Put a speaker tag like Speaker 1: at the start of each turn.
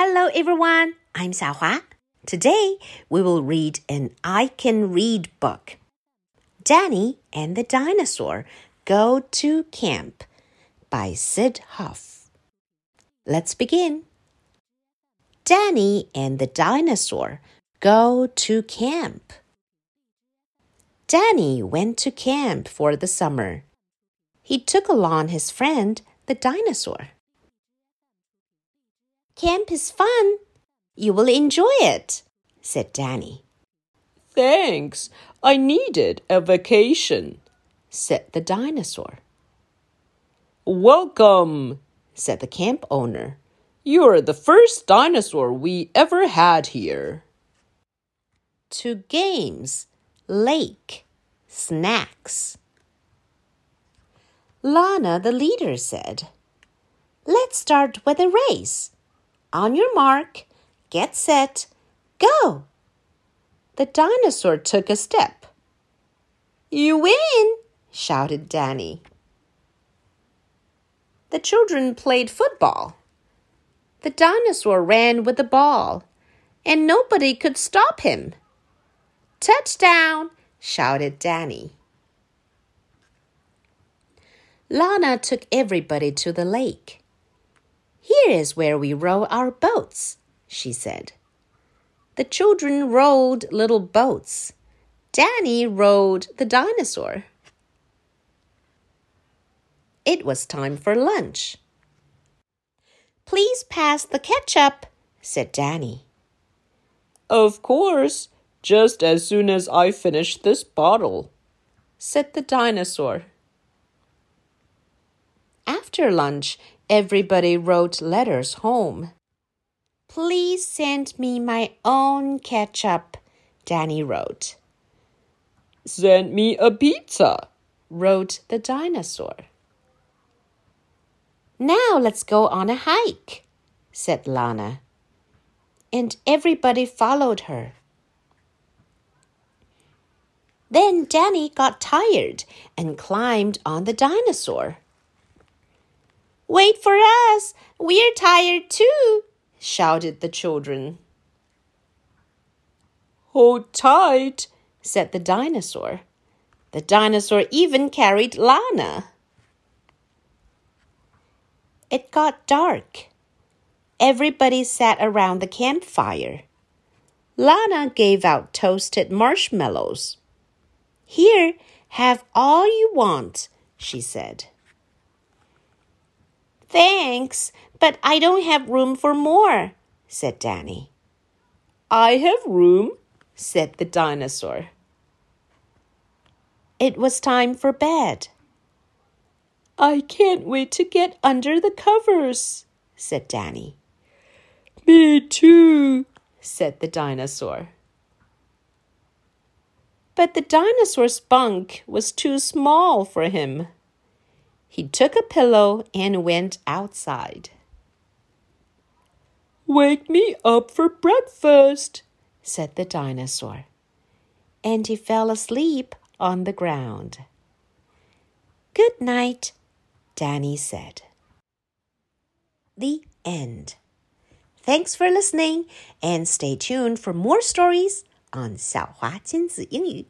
Speaker 1: Hello, everyone. I'm Xiaohua. Today we will read an I Can Read book. Danny and the Dinosaur Go to Camp by Syd Hoff. Let's begin. Danny and the Dinosaur Go to Camp. Danny went to camp for the summer. He took along his friend, the dinosaur. Camp is fun. You will enjoy it, said Danny.
Speaker 2: Thanks. I needed a vacation, said the dinosaur. Welcome, said the camp owner. You're the first dinosaur we ever had here.
Speaker 1: To games, lake, snacks. Lana, the leader, said, Let's start with a race. On your mark, get set, go. The dinosaur took a step. You win, shouted Danny. The children played football. The dinosaur ran with the ball, and nobody could stop him. Touchdown, shouted Danny. Lana took everybody to the lake. Here is where we row our boats, she said. The children rowed little boats. Danny rowed the dinosaur. It was time for lunch. Please pass the ketchup, said Danny.
Speaker 2: Of course, just as soon as I finish this bottle, said the dinosaur.
Speaker 1: After lunch, Everybody wrote letters home. Please send me my own ketchup, Danny wrote.
Speaker 2: Send me a pizza,
Speaker 1: wrote the dinosaur. Now let's go on a hike, said Lana. And everybody followed her. Then Danny got tired and climbed on the dinosaur. Wait for us! We're tired too! shouted the children.
Speaker 2: Hold tight,
Speaker 1: said the dinosaur. The dinosaur even carried Lana. It got dark. Everybody sat around the campfire. Lana gave out toasted marshmallows. Here, have all you want, she said. Thanks, but I don't have room for more, said Danny.
Speaker 2: I have room, said the dinosaur.
Speaker 1: It was time for bed.
Speaker 2: I can't wait to get under the covers, said Danny. Me too, said the dinosaur.
Speaker 1: But the dinosaur's bunk was too small for him. He took a pillow and went outside.
Speaker 2: Wake me up for breakfast, said the dinosaur.
Speaker 1: And he fell asleep on the ground. Good night, Danny said. The end. Thanks for listening and stay tuned for more stories on 小华亲子英语。